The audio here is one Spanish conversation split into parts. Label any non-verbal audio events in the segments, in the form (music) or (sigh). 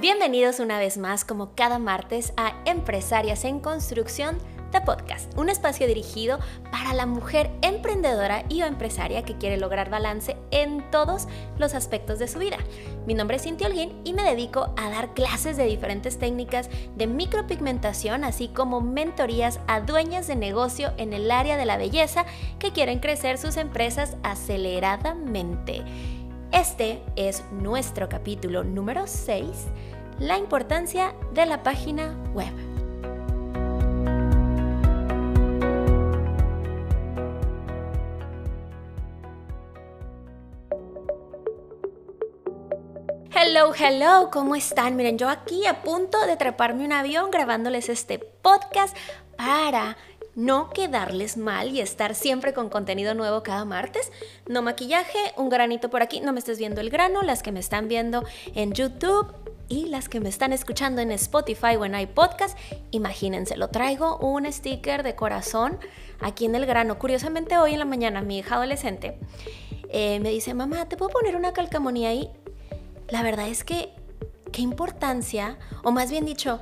Bienvenidos una vez más, como cada martes, a Empresarias en Construcción The Podcast, un espacio dirigido para la mujer emprendedora y o empresaria que quiere lograr balance en todos los aspectos de su vida. Mi nombre es Cintia Holguín y me dedico a dar clases de diferentes técnicas de micropigmentación, así como mentorías a dueñas de negocio en el área de la belleza que quieren crecer sus empresas aceleradamente. Este es nuestro capítulo número 6, la importancia de la página web. Hello, hello, ¿cómo están? Miren, yo aquí a punto de treparme un avión grabándoles este podcast para no quedarles mal y estar siempre con contenido nuevo cada martes. No maquillaje, un granito por aquí, no me estés viendo el grano, las que me están viendo en YouTube y las que me están escuchando en Spotify o en iPodcast, imagínense, lo traigo un sticker de corazón aquí en el grano. Curiosamente hoy en la mañana mi hija adolescente eh, me dice, mamá, ¿te puedo poner una calcamonía ahí? La verdad es que, qué importancia, o más bien dicho,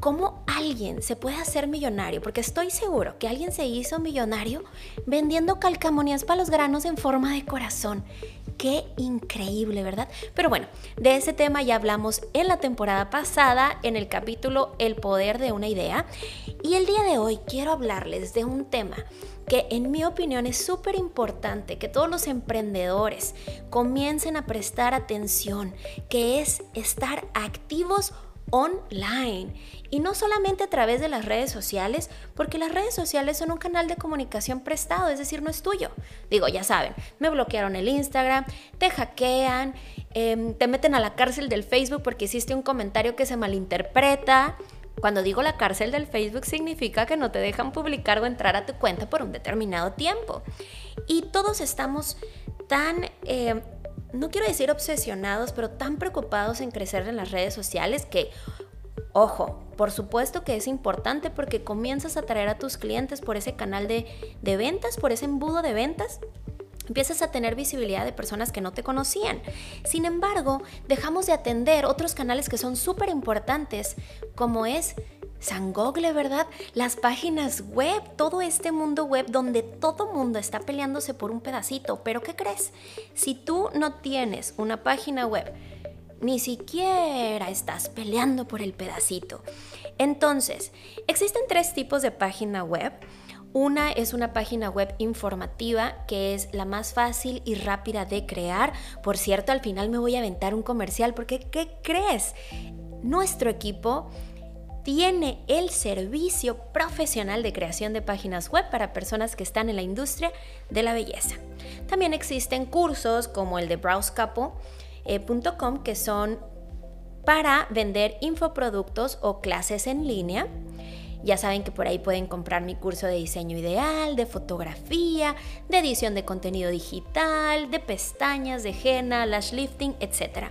cómo alguien se puede hacer millonario, porque estoy seguro que alguien se hizo millonario vendiendo calcamonías para los granos en forma de corazón. Qué increíble, ¿verdad? Pero bueno, de ese tema ya hablamos en la temporada pasada, en el capítulo El poder de una idea. Y el día de hoy quiero hablarles de un tema que en mi opinión es súper importante que todos los emprendedores comiencen a prestar atención, que es estar activos online y no solamente a través de las redes sociales, porque las redes sociales son un canal de comunicación prestado, es decir, no es tuyo. Digo, ya saben, me bloquearon el Instagram, te hackean, em, te meten a la cárcel del Facebook porque hiciste un comentario que se malinterpreta. Cuando digo la cárcel del Facebook significa que no te dejan publicar o entrar a tu cuenta por un determinado tiempo. Y todos estamos tan em, no quiero decir obsesionados, pero tan preocupados en crecer en las redes sociales que, ojo, por supuesto que es importante porque comienzas a atraer a tus clientes por ese canal de, de ventas, por ese embudo de ventas empiezas a tener visibilidad de personas que no te conocían. Sin embargo, dejamos de atender otros canales que son súper importantes, como es San Google, ¿verdad? Las páginas web, todo este mundo web donde todo mundo está peleándose por un pedacito. Pero ¿qué crees? Si tú no tienes una página web, ni siquiera estás peleando por el pedacito. Entonces, existen tres tipos de página web. Una es una página web informativa que es la más fácil y rápida de crear. Por cierto, al final me voy a aventar un comercial porque ¿qué crees? Nuestro equipo tiene el servicio profesional de creación de páginas web para personas que están en la industria de la belleza. También existen cursos como el de browsecapo.com eh, que son para vender infoproductos o clases en línea. Ya saben que por ahí pueden comprar mi curso de diseño ideal, de fotografía, de edición de contenido digital, de pestañas, de henna, lash lifting, etc.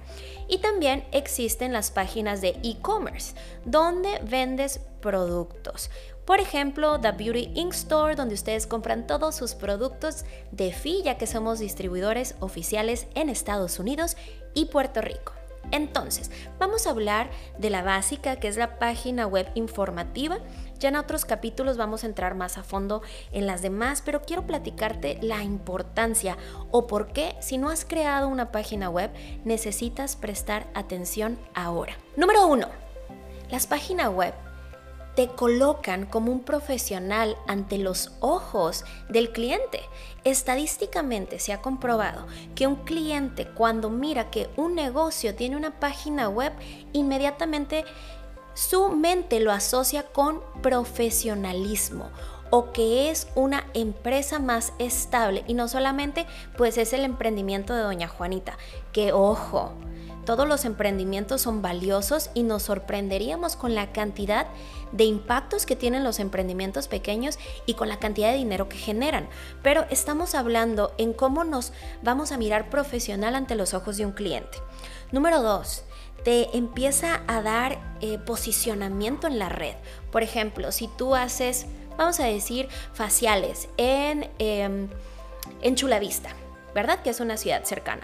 Y también existen las páginas de e-commerce, donde vendes productos. Por ejemplo, The Beauty Ink Store, donde ustedes compran todos sus productos de FI, ya que somos distribuidores oficiales en Estados Unidos y Puerto Rico. Entonces, vamos a hablar de la básica, que es la página web informativa. Ya en otros capítulos vamos a entrar más a fondo en las demás, pero quiero platicarte la importancia o por qué si no has creado una página web necesitas prestar atención ahora. Número uno, las páginas web te colocan como un profesional ante los ojos del cliente. Estadísticamente se ha comprobado que un cliente cuando mira que un negocio tiene una página web, inmediatamente su mente lo asocia con profesionalismo o que es una empresa más estable y no solamente pues es el emprendimiento de doña Juanita, que ojo, todos los emprendimientos son valiosos y nos sorprenderíamos con la cantidad de impactos que tienen los emprendimientos pequeños y con la cantidad de dinero que generan. Pero estamos hablando en cómo nos vamos a mirar profesional ante los ojos de un cliente. Número dos, te empieza a dar eh, posicionamiento en la red. Por ejemplo, si tú haces, vamos a decir, faciales en, eh, en Chulavista, ¿verdad? Que es una ciudad cercana.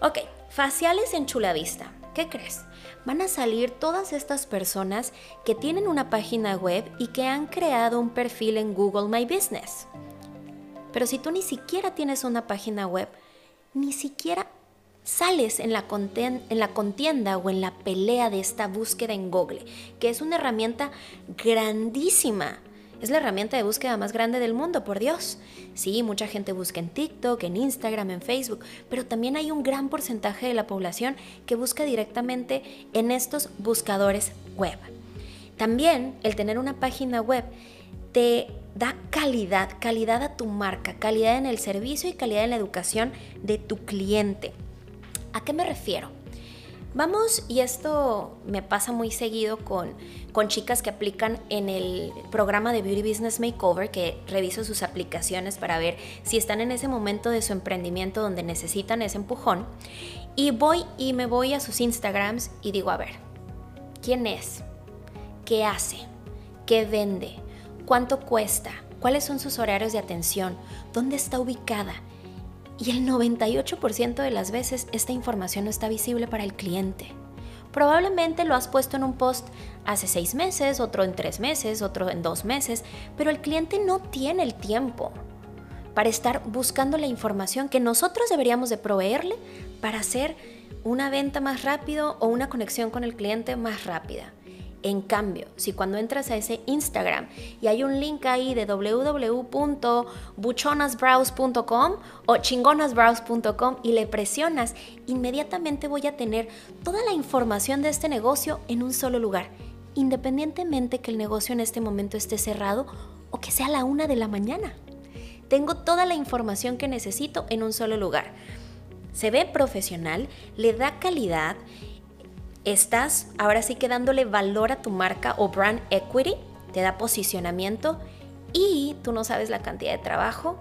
Ok, Faciales en Chulavista. ¿Qué crees? van a salir todas estas personas que tienen una página web y que han creado un perfil en Google My Business. Pero si tú ni siquiera tienes una página web, ni siquiera sales en la, en la, contienda o en la pelea de esta búsqueda en Google, que es una herramienta grandísima. Es la herramienta de búsqueda más grande del mundo, por Dios. Sí, mucha gente busca en TikTok, en Instagram, en Facebook, pero también hay un gran porcentaje de la población que busca directamente en estos buscadores web. También el tener una página web te da calidad, calidad a tu marca, calidad en el servicio y calidad en la educación de tu cliente. ¿A qué me refiero? Vamos, y esto me pasa muy seguido con, con chicas que aplican en el programa de Beauty Business Makeover, que reviso sus aplicaciones para ver si están en ese momento de su emprendimiento donde necesitan ese empujón. Y voy y me voy a sus Instagrams y digo, a ver, ¿quién es? ¿Qué hace? ¿Qué vende? ¿Cuánto cuesta? ¿Cuáles son sus horarios de atención? ¿Dónde está ubicada? Y el 98% de las veces esta información no está visible para el cliente. Probablemente lo has puesto en un post hace seis meses, otro en tres meses, otro en dos meses, pero el cliente no tiene el tiempo para estar buscando la información que nosotros deberíamos de proveerle para hacer una venta más rápido o una conexión con el cliente más rápida. En cambio, si cuando entras a ese Instagram y hay un link ahí de www.buchonasbrowse.com o chingonasbrowse.com y le presionas, inmediatamente voy a tener toda la información de este negocio en un solo lugar, independientemente que el negocio en este momento esté cerrado o que sea la una de la mañana. Tengo toda la información que necesito en un solo lugar. Se ve profesional, le da calidad estás ahora sí que dándole valor a tu marca o brand equity, te da posicionamiento y tú no sabes la cantidad de trabajo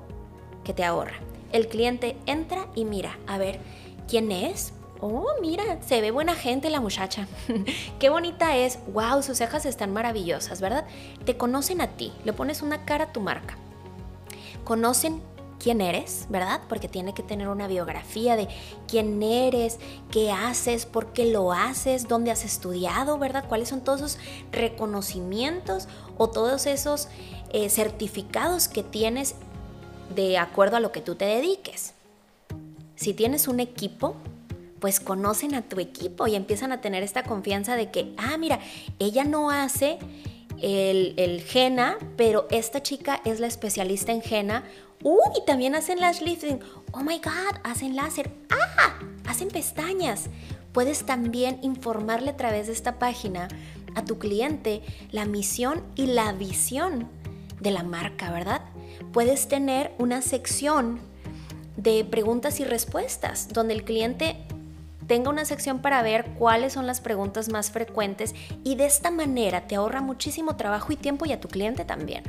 que te ahorra. El cliente entra y mira, a ver, ¿quién es? Oh, mira, se ve buena gente la muchacha. (laughs) Qué bonita es. Wow, sus cejas están maravillosas, ¿verdad? Te conocen a ti, le pones una cara a tu marca. Conocen quién eres, ¿verdad? Porque tiene que tener una biografía de quién eres, qué haces, por qué lo haces, dónde has estudiado, ¿verdad? ¿Cuáles son todos esos reconocimientos o todos esos eh, certificados que tienes de acuerdo a lo que tú te dediques? Si tienes un equipo, pues conocen a tu equipo y empiezan a tener esta confianza de que, ah, mira, ella no hace el, el pero esta chica es la especialista en henna Uy, también hacen lash lifting. Oh my god, hacen láser. Ah, hacen pestañas. Puedes también informarle a través de esta página a tu cliente la misión y la visión de la marca, ¿verdad? Puedes tener una sección de preguntas y respuestas donde el cliente tenga una sección para ver cuáles son las preguntas más frecuentes y de esta manera te ahorra muchísimo trabajo y tiempo y a tu cliente también.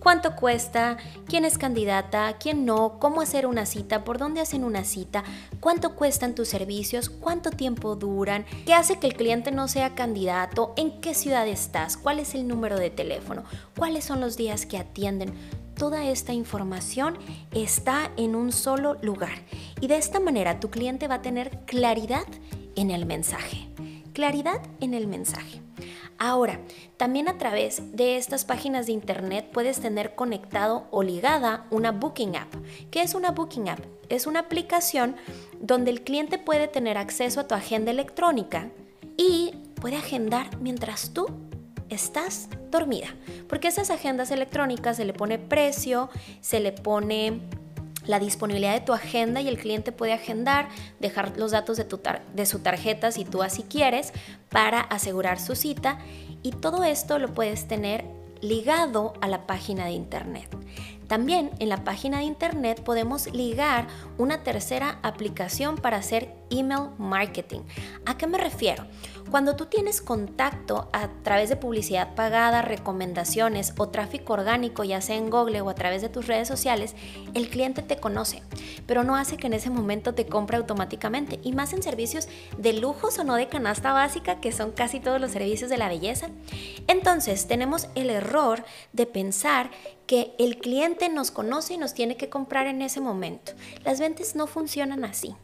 ¿Cuánto cuesta? ¿Quién es candidata? ¿Quién no? ¿Cómo hacer una cita? ¿Por dónde hacen una cita? ¿Cuánto cuestan tus servicios? ¿Cuánto tiempo duran? ¿Qué hace que el cliente no sea candidato? ¿En qué ciudad estás? ¿Cuál es el número de teléfono? ¿Cuáles son los días que atienden? toda esta información está en un solo lugar y de esta manera tu cliente va a tener claridad en el mensaje. Claridad en el mensaje. Ahora, también a través de estas páginas de internet puedes tener conectado o ligada una Booking App. ¿Qué es una Booking App? Es una aplicación donde el cliente puede tener acceso a tu agenda electrónica y puede agendar mientras tú estás dormida. Porque esas agendas electrónicas se le pone precio, se le pone la disponibilidad de tu agenda y el cliente puede agendar, dejar los datos de, tu de su tarjeta si tú así quieres para asegurar su cita y todo esto lo puedes tener ligado a la página de internet. También en la página de internet podemos ligar una tercera aplicación para hacer email marketing. ¿A qué me refiero? Cuando tú tienes contacto a través de publicidad pagada, recomendaciones o tráfico orgánico, ya sea en Google o a través de tus redes sociales, el cliente te conoce, pero no hace que en ese momento te compre automáticamente. Y más en servicios de lujos o no de canasta básica, que son casi todos los servicios de la belleza. Entonces tenemos el error de pensar que el cliente nos conoce y nos tiene que comprar en ese momento. Las ventas no funcionan así.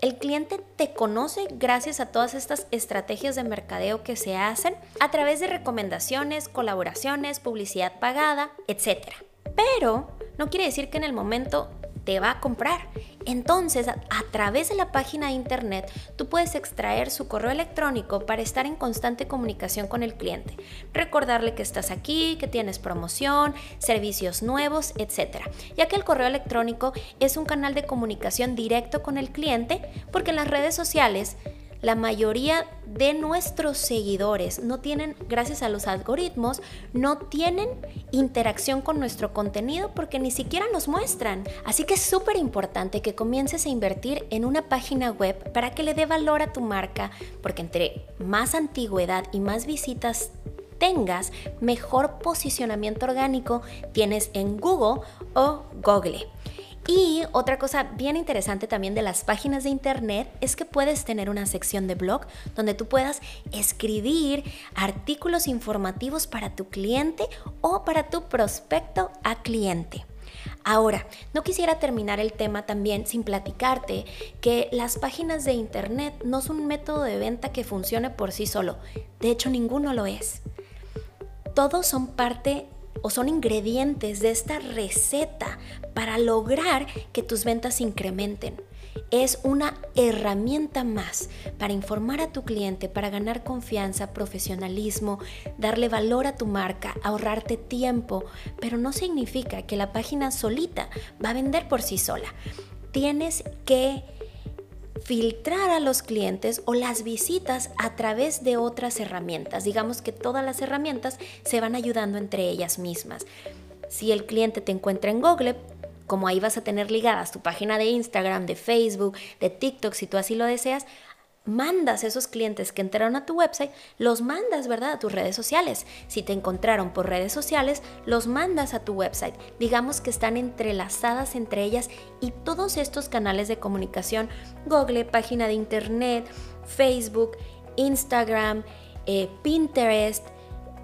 El cliente te conoce gracias a todas estas estrategias de mercadeo que se hacen a través de recomendaciones, colaboraciones, publicidad pagada, etc. Pero no quiere decir que en el momento te va a comprar. Entonces, a, través de la página de internet, tú puedes extraer su correo electrónico para estar en constante comunicación con el cliente. Recordarle que estás aquí, que tienes promoción, servicios nuevos, etc. Ya que el correo electrónico es un canal de comunicación directo con el cliente, porque en las redes sociales la mayoría de nuestros seguidores no tienen, gracias a los algoritmos, no tienen interacción con nuestro contenido porque ni siquiera nos muestran. Así que es súper importante que comiences a invertir en una página web para que le dé valor a tu marca, porque entre más antigüedad y más visitas tengas, mejor posicionamiento orgánico tienes en Google o Google. Y otra cosa bien interesante también de las páginas de internet es que puedes tener una sección de blog donde tú puedas escribir artículos informativos para tu cliente o para tu prospecto a cliente. Ahora, no quisiera terminar el tema también sin platicarte que las páginas de internet no son un método de venta que funcione por sí solo. De hecho, ninguno lo es. Todos son parte o son ingredientes de esta receta para lograr que tus ventas incrementen. Es una herramienta más para informar a tu cliente, para ganar confianza, profesionalismo, darle valor a tu marca, ahorrarte tiempo, pero no significa que la página solita va a vender por sí sola. Tienes que filtrar a los clientes o las visitas a través de otras herramientas. Digamos que todas las herramientas se van ayudando entre ellas mismas. Si el cliente te encuentra en Google, como ahí vas a tener ligadas tu página de Instagram, de Facebook, de TikTok, si tú así lo deseas, mandas esos clientes que entraron a tu website, los mandas, ¿verdad?, a tus redes sociales. Si te encontraron por redes sociales, los mandas a tu website. Digamos que están entrelazadas entre ellas y todos estos canales de comunicación, Google, página de internet, Facebook, Instagram, eh, Pinterest,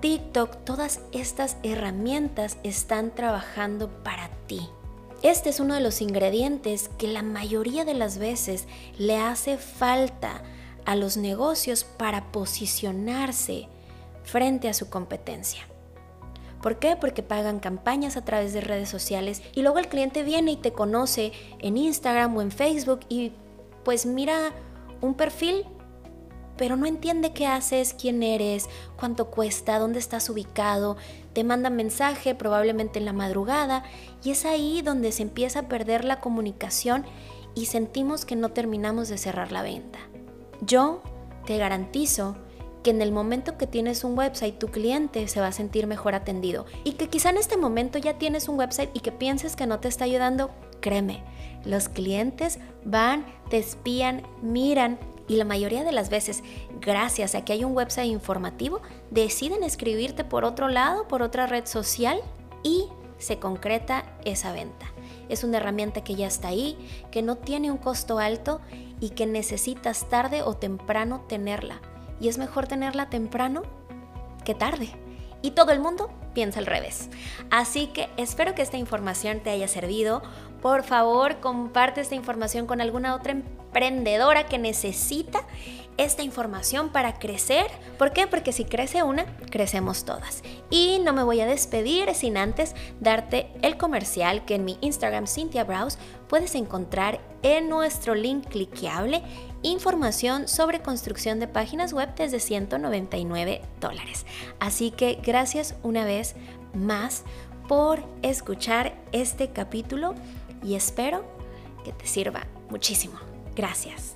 TikTok, todas estas herramientas están trabajando para ti. Este es uno de los ingredientes que la mayoría de las veces le hace falta a los negocios para posicionarse frente a su competencia. ¿Por qué? Porque pagan campañas a través de redes sociales y luego el cliente viene y te conoce en Instagram o en Facebook y pues mira un perfil, pero no entiende qué haces, quién eres, cuánto cuesta, dónde estás ubicado, te manda mensaje probablemente en la madrugada y es ahí donde se empieza a perder la comunicación y sentimos que no terminamos de cerrar la venta. Yo te garantizo que en el momento que tienes un website tu cliente se va a sentir mejor atendido y que quizá en este momento ya tienes un website y que pienses que no te está ayudando, créeme, los clientes van, te espían, miran y la mayoría de las veces, gracias a que hay un website informativo, deciden escribirte por otro lado, por otra red social y se concreta esa venta. Es una herramienta que ya está ahí, que no tiene un costo alto y que necesitas tarde o temprano tenerla. Y es mejor tenerla temprano que tarde. Y todo el mundo piensa al revés. Así que espero que esta información te haya servido. Por favor, comparte esta información con alguna otra emprendedora que necesita esta información para crecer. ¿Por qué? Porque si crece una, crecemos todas. Y no me voy a despedir sin antes darte el comercial que en mi Instagram Cynthia Browse puedes encontrar en nuestro link cliqueable información sobre construcción de páginas web desde 199 dólares. Así que gracias una vez más por escuchar este capítulo y espero que te sirva muchísimo. Gracias.